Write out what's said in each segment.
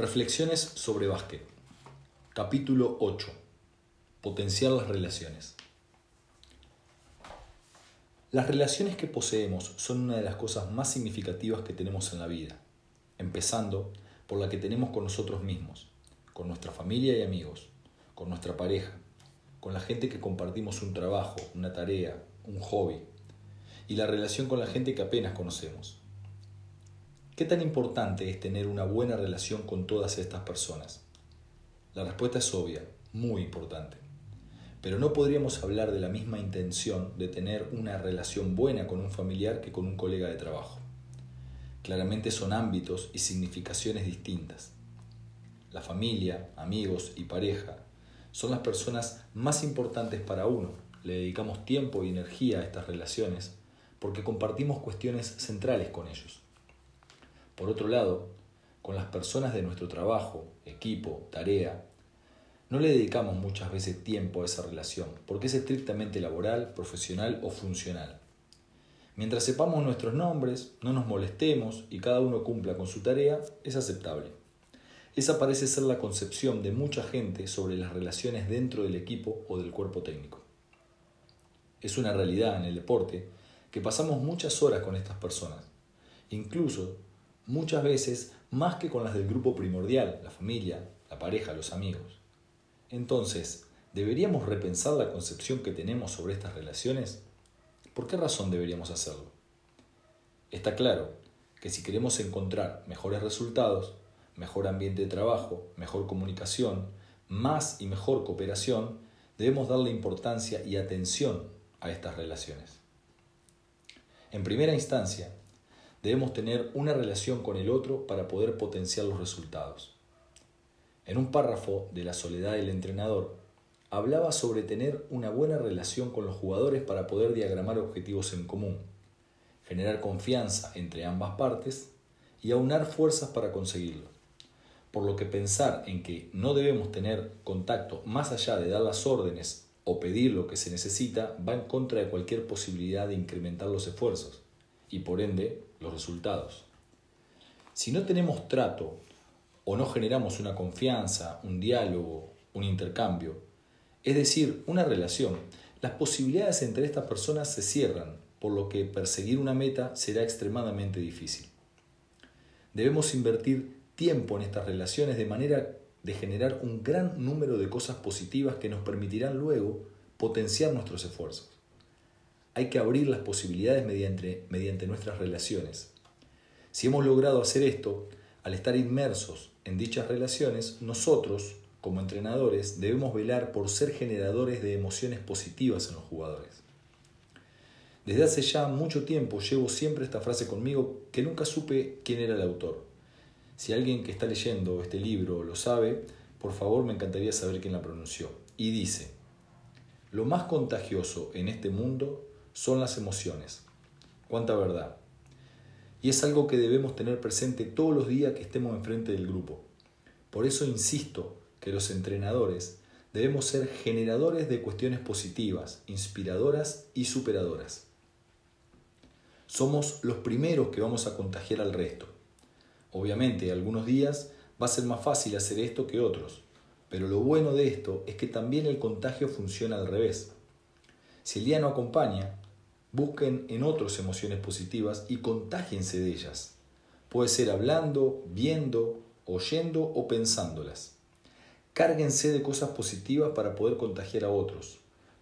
Reflexiones sobre básquet. Capítulo 8. Potenciar las relaciones. Las relaciones que poseemos son una de las cosas más significativas que tenemos en la vida, empezando por la que tenemos con nosotros mismos, con nuestra familia y amigos, con nuestra pareja, con la gente que compartimos un trabajo, una tarea, un hobby, y la relación con la gente que apenas conocemos. ¿Qué tan importante es tener una buena relación con todas estas personas? La respuesta es obvia, muy importante. Pero no podríamos hablar de la misma intención de tener una relación buena con un familiar que con un colega de trabajo. Claramente son ámbitos y significaciones distintas. La familia, amigos y pareja son las personas más importantes para uno. Le dedicamos tiempo y energía a estas relaciones porque compartimos cuestiones centrales con ellos. Por otro lado, con las personas de nuestro trabajo, equipo, tarea, no le dedicamos muchas veces tiempo a esa relación, porque es estrictamente laboral, profesional o funcional. Mientras sepamos nuestros nombres, no nos molestemos y cada uno cumpla con su tarea, es aceptable. Esa parece ser la concepción de mucha gente sobre las relaciones dentro del equipo o del cuerpo técnico. Es una realidad en el deporte que pasamos muchas horas con estas personas. Incluso muchas veces más que con las del grupo primordial, la familia, la pareja, los amigos. Entonces, ¿deberíamos repensar la concepción que tenemos sobre estas relaciones? ¿Por qué razón deberíamos hacerlo? Está claro que si queremos encontrar mejores resultados, mejor ambiente de trabajo, mejor comunicación, más y mejor cooperación, debemos darle importancia y atención a estas relaciones. En primera instancia, debemos tener una relación con el otro para poder potenciar los resultados. En un párrafo de La soledad del entrenador, hablaba sobre tener una buena relación con los jugadores para poder diagramar objetivos en común, generar confianza entre ambas partes y aunar fuerzas para conseguirlo. Por lo que pensar en que no debemos tener contacto más allá de dar las órdenes o pedir lo que se necesita va en contra de cualquier posibilidad de incrementar los esfuerzos y por ende los resultados. Si no tenemos trato o no generamos una confianza, un diálogo, un intercambio, es decir, una relación, las posibilidades entre estas personas se cierran, por lo que perseguir una meta será extremadamente difícil. Debemos invertir tiempo en estas relaciones de manera de generar un gran número de cosas positivas que nos permitirán luego potenciar nuestros esfuerzos. Hay que abrir las posibilidades mediante, mediante nuestras relaciones. Si hemos logrado hacer esto, al estar inmersos en dichas relaciones, nosotros, como entrenadores, debemos velar por ser generadores de emociones positivas en los jugadores. Desde hace ya mucho tiempo llevo siempre esta frase conmigo que nunca supe quién era el autor. Si alguien que está leyendo este libro lo sabe, por favor me encantaría saber quién la pronunció. Y dice, lo más contagioso en este mundo son las emociones. Cuánta verdad. Y es algo que debemos tener presente todos los días que estemos enfrente del grupo. Por eso insisto que los entrenadores debemos ser generadores de cuestiones positivas, inspiradoras y superadoras. Somos los primeros que vamos a contagiar al resto. Obviamente, algunos días va a ser más fácil hacer esto que otros, pero lo bueno de esto es que también el contagio funciona al revés. Si el día no acompaña, busquen en otros emociones positivas y contágiense de ellas. Puede ser hablando, viendo, oyendo o pensándolas. Cárguense de cosas positivas para poder contagiar a otros.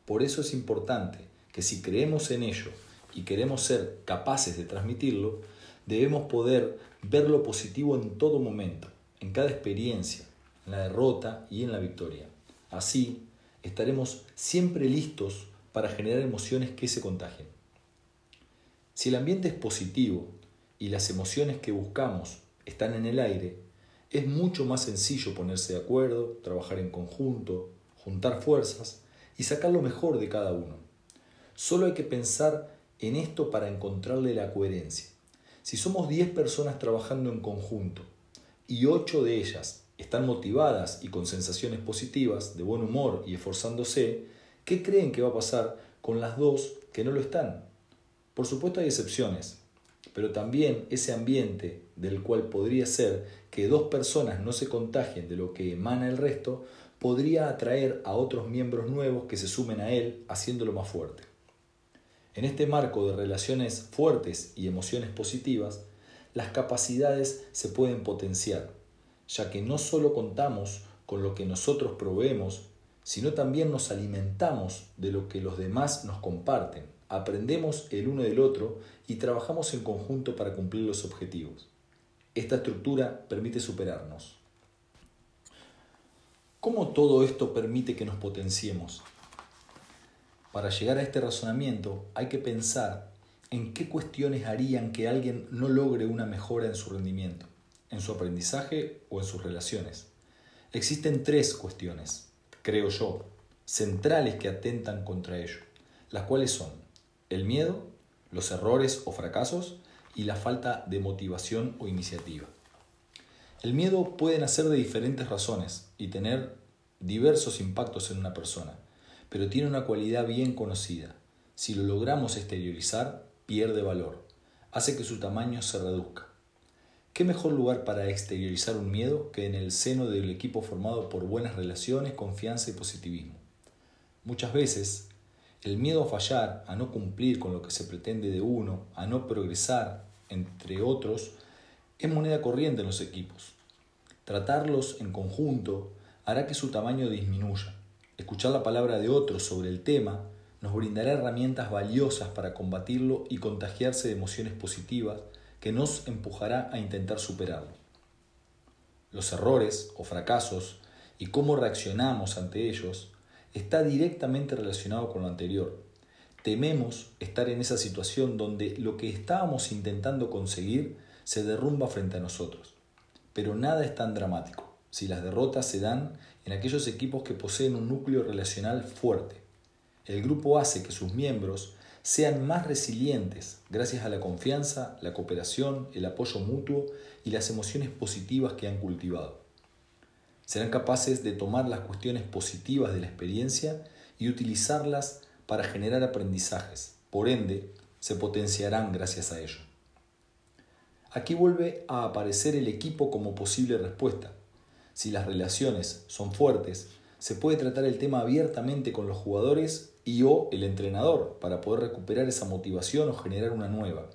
Por eso es importante que si creemos en ello y queremos ser capaces de transmitirlo, debemos poder ver lo positivo en todo momento, en cada experiencia, en la derrota y en la victoria. Así estaremos siempre listos para generar emociones que se contagien. Si el ambiente es positivo y las emociones que buscamos están en el aire, es mucho más sencillo ponerse de acuerdo, trabajar en conjunto, juntar fuerzas y sacar lo mejor de cada uno. Solo hay que pensar en esto para encontrarle la coherencia. Si somos 10 personas trabajando en conjunto y 8 de ellas están motivadas y con sensaciones positivas, de buen humor y esforzándose, ¿qué creen que va a pasar con las dos que no lo están? Por supuesto hay excepciones, pero también ese ambiente del cual podría ser que dos personas no se contagien de lo que emana el resto, podría atraer a otros miembros nuevos que se sumen a él, haciéndolo más fuerte. En este marco de relaciones fuertes y emociones positivas, las capacidades se pueden potenciar, ya que no solo contamos con lo que nosotros proveemos, sino también nos alimentamos de lo que los demás nos comparten, aprendemos el uno del otro y trabajamos en conjunto para cumplir los objetivos. Esta estructura permite superarnos. ¿Cómo todo esto permite que nos potenciemos? Para llegar a este razonamiento hay que pensar en qué cuestiones harían que alguien no logre una mejora en su rendimiento, en su aprendizaje o en sus relaciones. Existen tres cuestiones, creo yo, centrales que atentan contra ello, las cuales son el miedo, los errores o fracasos y la falta de motivación o iniciativa. El miedo puede nacer de diferentes razones y tener diversos impactos en una persona, pero tiene una cualidad bien conocida. Si lo logramos exteriorizar, pierde valor, hace que su tamaño se reduzca. ¿Qué mejor lugar para exteriorizar un miedo que en el seno del equipo formado por buenas relaciones, confianza y positivismo? Muchas veces, el miedo a fallar, a no cumplir con lo que se pretende de uno, a no progresar, entre otros, es moneda corriente en los equipos. Tratarlos en conjunto hará que su tamaño disminuya. Escuchar la palabra de otros sobre el tema nos brindará herramientas valiosas para combatirlo y contagiarse de emociones positivas que nos empujará a intentar superarlo. Los errores o fracasos y cómo reaccionamos ante ellos está directamente relacionado con lo anterior. Tememos estar en esa situación donde lo que estábamos intentando conseguir se derrumba frente a nosotros. Pero nada es tan dramático si las derrotas se dan en aquellos equipos que poseen un núcleo relacional fuerte. El grupo hace que sus miembros sean más resilientes gracias a la confianza, la cooperación, el apoyo mutuo y las emociones positivas que han cultivado. Serán capaces de tomar las cuestiones positivas de la experiencia y utilizarlas para generar aprendizajes. Por ende, se potenciarán gracias a ello. Aquí vuelve a aparecer el equipo como posible respuesta. Si las relaciones son fuertes, se puede tratar el tema abiertamente con los jugadores y o el entrenador para poder recuperar esa motivación o generar una nueva,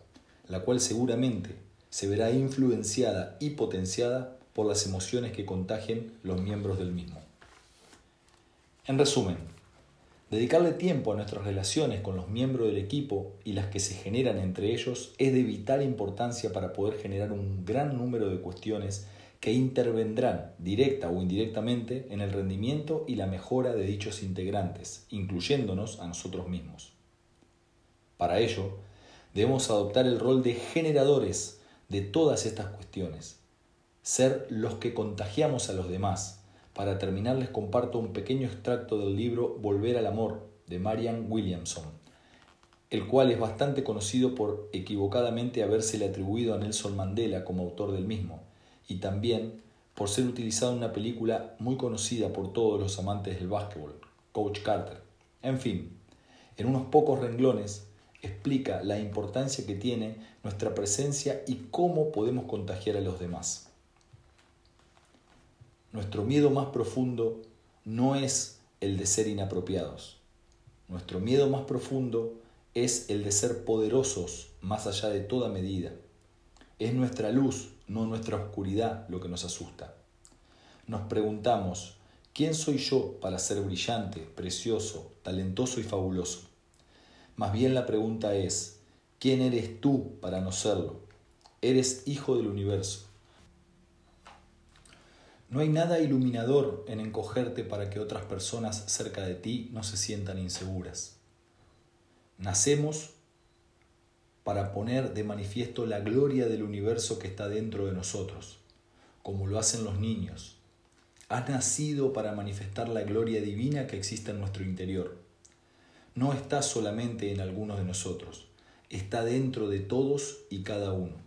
la cual seguramente se verá influenciada y potenciada por las emociones que contagien los miembros del mismo. En resumen, Dedicarle tiempo a nuestras relaciones con los miembros del equipo y las que se generan entre ellos es de vital importancia para poder generar un gran número de cuestiones que intervendrán directa o indirectamente en el rendimiento y la mejora de dichos integrantes, incluyéndonos a nosotros mismos. Para ello, debemos adoptar el rol de generadores de todas estas cuestiones, ser los que contagiamos a los demás, para terminar les comparto un pequeño extracto del libro Volver al Amor de Marian Williamson, el cual es bastante conocido por equivocadamente habérsele atribuido a Nelson Mandela como autor del mismo, y también por ser utilizado en una película muy conocida por todos los amantes del básquetbol, Coach Carter. En fin, en unos pocos renglones explica la importancia que tiene nuestra presencia y cómo podemos contagiar a los demás. Nuestro miedo más profundo no es el de ser inapropiados. Nuestro miedo más profundo es el de ser poderosos más allá de toda medida. Es nuestra luz, no nuestra oscuridad, lo que nos asusta. Nos preguntamos, ¿quién soy yo para ser brillante, precioso, talentoso y fabuloso? Más bien la pregunta es, ¿quién eres tú para no serlo? Eres hijo del universo. No hay nada iluminador en encogerte para que otras personas cerca de ti no se sientan inseguras. Nacemos para poner de manifiesto la gloria del universo que está dentro de nosotros, como lo hacen los niños. Has nacido para manifestar la gloria divina que existe en nuestro interior. No está solamente en algunos de nosotros, está dentro de todos y cada uno.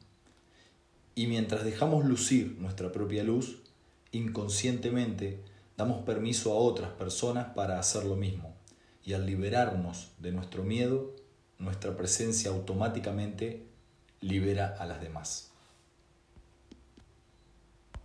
Y mientras dejamos lucir nuestra propia luz, inconscientemente damos permiso a otras personas para hacer lo mismo. Y al liberarnos de nuestro miedo, nuestra presencia automáticamente libera a las demás.